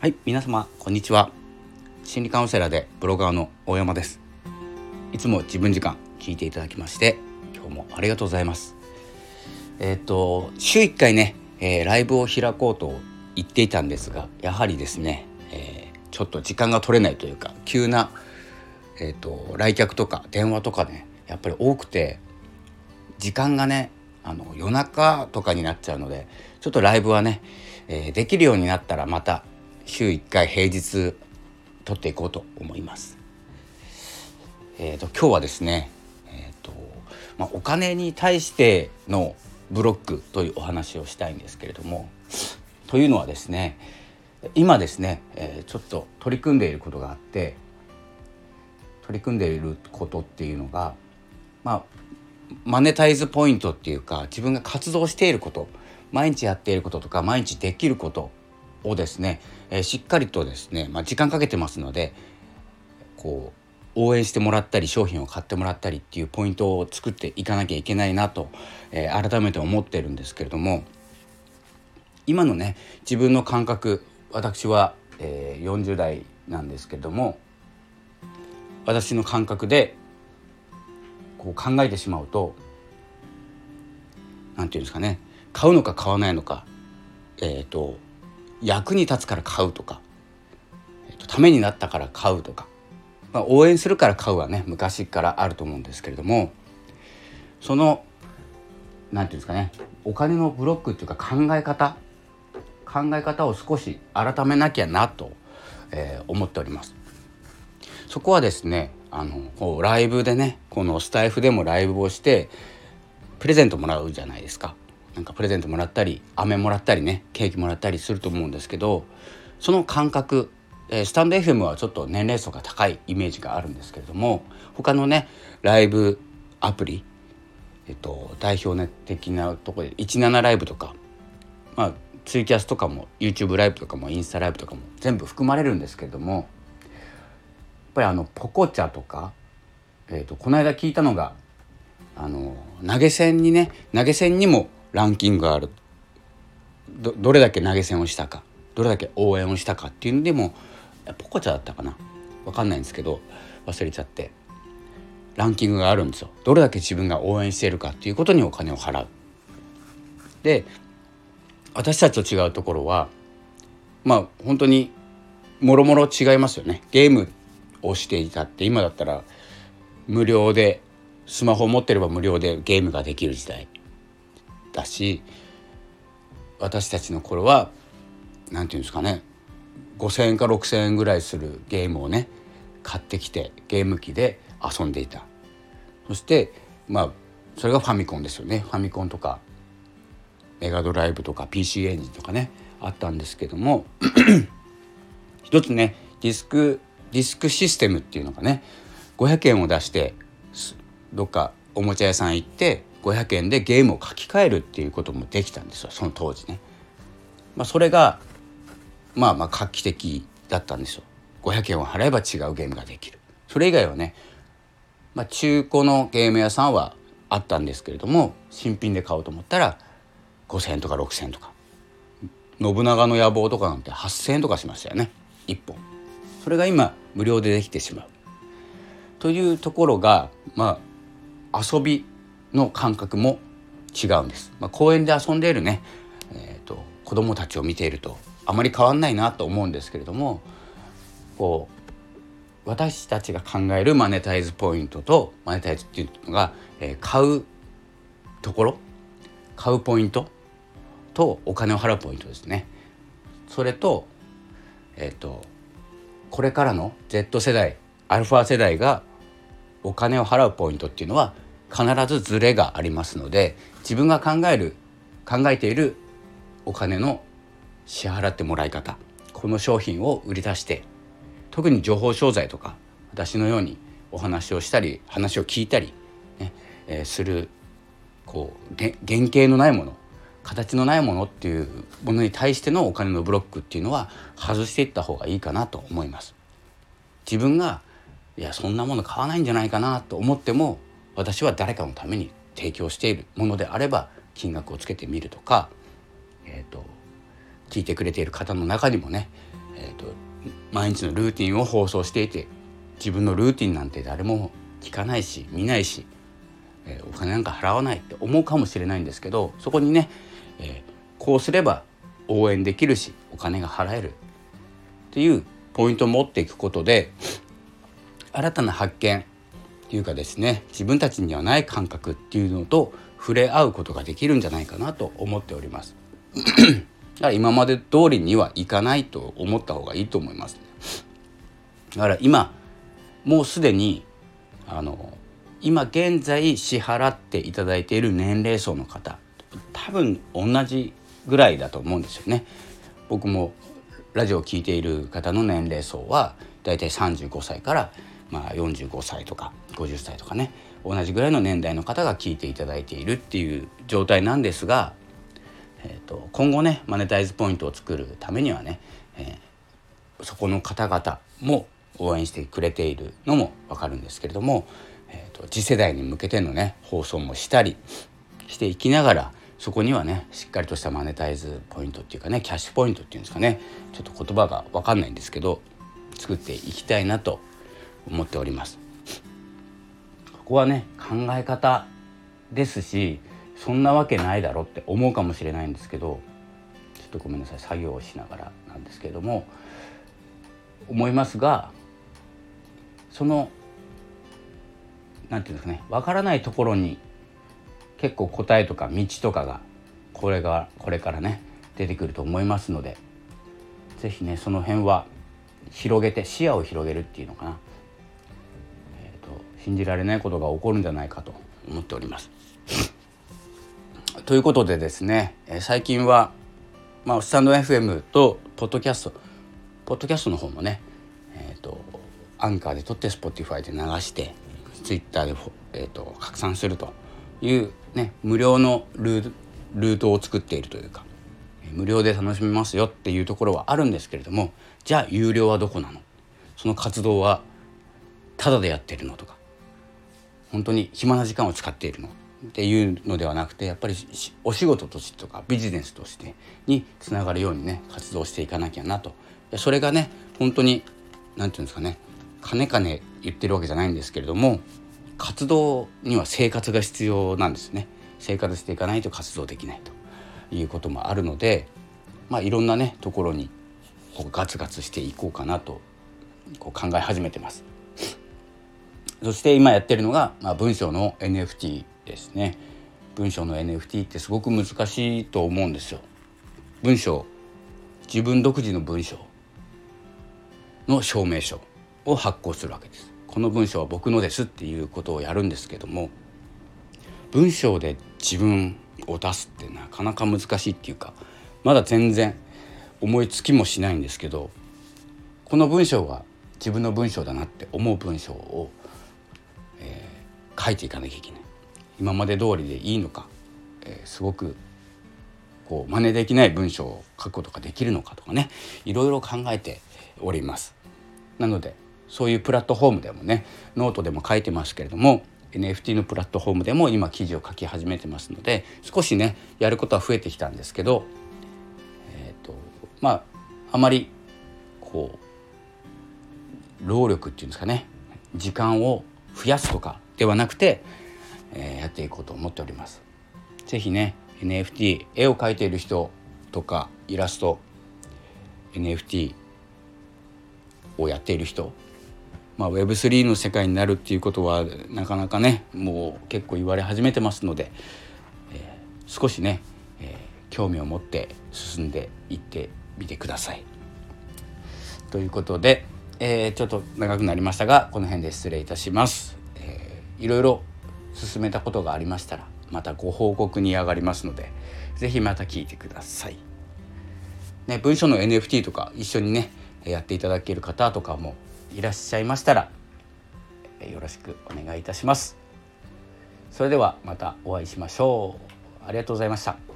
はい皆様こんにちは。心理カウンセラーでブロガーの大山です。いつも自分時間聞いていただきまして今日もありがとうございます。えっ、と週1回ね、えー、ライブを開こうと言っていたんですがやはりですね、えー、ちょっと時間が取れないというか急なえーと、来客とか電話とかねやっぱり多くて時間がねあの夜中とかになっちゃうのでちょっとライブはね、えー、できるようになったらまた週1回平日撮っていこうと思います。えーと、今日はですね、えーとまあ、お金に対してのブロックというお話をしたいんですけれどもというのはですね今ですね、えー、ちょっと取り組んでいることがあって取り組んでいることっていうのがまあマネタイズポイントっていうか自分が活動していること毎日やっていることとか毎日できることをですね、え、しっかりとですね、まあ、時間かけてますのでこう応援してもらったり商品を買ってもらったりっていうポイントを作っていかなきゃいけないなと、え、改めて思ってるんですけれども今のね自分の感覚私は、えー、40代なんですけれども私の感覚でこう考えてしまうと何て言うんですかね買うのか買わないのかえっ、ー、と役に立つから買うとか、えーと、ためになったから買うとか、まあ、応援するから買うはね昔からあると思うんですけれどもその何て言うんですかねお金のブロックっていうか考え方考え方を少し改めなきゃなと、えー、思っております。そこはですねあのライブでねこのスタイフでもライブをしてプレゼントもらうじゃないですか。なんかプレゼントもらったり飴もらったりねケーキもらったりすると思うんですけどその感覚えスタンド FM はちょっと年齢層が高いイメージがあるんですけれども他のねライブアプリ、えっと、代表的なところで17ライブとか、まあ、ツイキャスとかも YouTube ライブとかもインスタライブとかも全部含まれるんですけれどもやっぱりあのポコチャとか、えーと、この間聞いたのがあの投げ銭にね投げ銭にもランキングがある。どどれだけ投げ銭をしたかどれだけ応援をしたかっていうのでもポコチャだったかな。分かんないんですけど忘れちゃって。ランキングがあるんですよ。どれだけ自分が応援しているかっていうことにお金を払う。で私たちと違うところはまあ本当にもろもろ違いますよね。ゲームをしていたって今だったら無料でスマホを持ってれば無料でゲームができる時代。だし私たちの頃は何て言うんですかね5,000円か6,000円ぐらいするゲームをね買ってきてゲーム機で遊んでいた。そしてまあそれがファミコンですよね。ファミコンとかメガドライブとか PC エンジンとかねあったんですけども 一つねディスクディスクシステムっていうのがね500円を出してどっかおもちゃ屋さん行って500円でゲームを書き換えるっていうこともできたんですよその当時ね。まあ、それがまあまあ画期的だったんですよ。500円を払えば違うゲームができる。それ以外はね、まあ、中古のゲーム屋さんはあったんですけれども新品で買おうと思ったら5,000円とか6,000円とか信長の野望とかなんて8,000円とかしましたよね1本。それが今無料でできてしまうというところがまあ遊びの感覚も違うんです。まあ、公園で遊んでいるね、えーと、子どもたちを見ているとあまり変わんないなと思うんですけれどもこう私たちが考えるマネタイズポイントとマネタイズっていうのが、えー、買うところ買うポイントとお金を払うポイントですね。それと,、えーとこれからの Z 世代アルファ世代がお金を払うポイントっていうのは必ずズレがありますので自分が考える考えているお金の支払ってもらい方この商品を売り出して特に情報商材とか私のようにお話をしたり話を聞いたりね、えー、するこう原型のないもの形のないものっていうものに対してのお金のブロックっていうのは外していった方がいいかなと思います。自分がいやそんなもの買わないんじゃないかなと思っても私は誰かのために提供しているものであれば金額をつけてみるとか、えーと、聞いてくれている方の中にもね、えーと、毎日のルーティンを放送していて自分のルーティンなんて誰も聞かないし見ないし、えー、お金なんか払わないって思うかもしれないんですけどそこにね、えー、こうすれば応援できるしお金が払えるっていうポイントを持っていくことで新たな発見っていうかですね自分たちにはない感覚っていうのと触れ合うことができるんじゃないかなと思っております。だから今まで通りにはいかないと思った方がいいと思います、ね。だから今もうすでにあの今現在支払っていただいている年齢層の方多分同じぐらいだと思うんですよね。僕もラジオを聴いている方の年齢層はだいたい35歳からまあ45歳とか50歳とかね同じぐらいの年代の方が聞いていただいているっていう状態なんですが、えーと、今後ねマネタイズポイントを作るためにはね、えー、そこの方々も応援してくれているのも分かるんですけれども、えーと次世代に向けてのね放送もしたりしていきながらそこにはねしっかりとしたマネタイズポイントっていうかねキャッシュポイントっていうんですかねちょっと言葉が分かんないんですけど作っていきたいなと思っております。ここはね考え方ですしそんなわけないだろって思うかもしれないんですけどちょっとごめんなさい作業をしながらなんですけれども思いますがその何て言うんですかね分からないところに結構答えとか道とかがこれがこれからね出てくると思いますので是非ねその辺は広げて視野を広げるっていうのかな、信じられないことが起こるんじゃないかと思っております。ということでですね、え最近は、まあ、スタンド FM とポッドキャストポッドキャストの方もね、えーと、アンカーで撮って Spotify で流して Twitter で、えーと拡散するというね無料のルートを作っているというか無料で楽しめますよっていうところはあるんですけれどもじゃあ有料はどこなの？その活動はただでやってるのとか本当に暇な時間を使っているのっていうのではなくてやっぱりお仕事としてとかビジネスとしてにつながるようにね活動していかなきゃなと。それがね本当に何て言うんですかね金金言ってるわけじゃないんですけれども活動には生活が必要なんですね。生活していかないと活動できないということもあるのでまあいろんなねところにこうガツガツしていこうかなとこう考え始めてます。そして今やってるのが、まあ、文章の NFT ですね。文章の NFT ってすごく難しいと思うんですよ。文章。自分独自の文章の証明書を発行するわけです。この文章は僕のですっていうことをやるんですけども文章で自分を出すってなかなか難しいっていうかまだ全然思いつきもしないんですけどこの文章が自分の文章だなって思う文章を、書いていかなきゃいけない。今まで通りでいいのか、えー、すごくこう真似できない文章を書くことができるのかとかね。いろいろ考えております。なのでそういうプラットフォームでもねノートでも書いてますけれども NFT のプラットフォームでも今記事を書き始めてますので少しねやることは増えてきたんですけど、えーとまああまりこう労力っていうんですかね時間を増やすとかではなくて、えー、やっていこうと思っております。ぜひね NFT 絵を描いている人とかイラスト NFT をやっている人まあ、Web3 の世界になるっていうことはなかなかねもう結構言われ始めてますので、えー、少しね、えー、興味を持って進んでいってみてください。ということで、えー、ちょっと長くなりましたがこの辺で失礼いたします。いろいろ進めたことがありましたらまたご報告に上がりますので是非また聞いてください。ね、文章の NFT とか一緒にねやっていただける方とかもいらっしゃいましたらよろしくお願いいたします。それではまたお会いしましょう。ありがとうございました。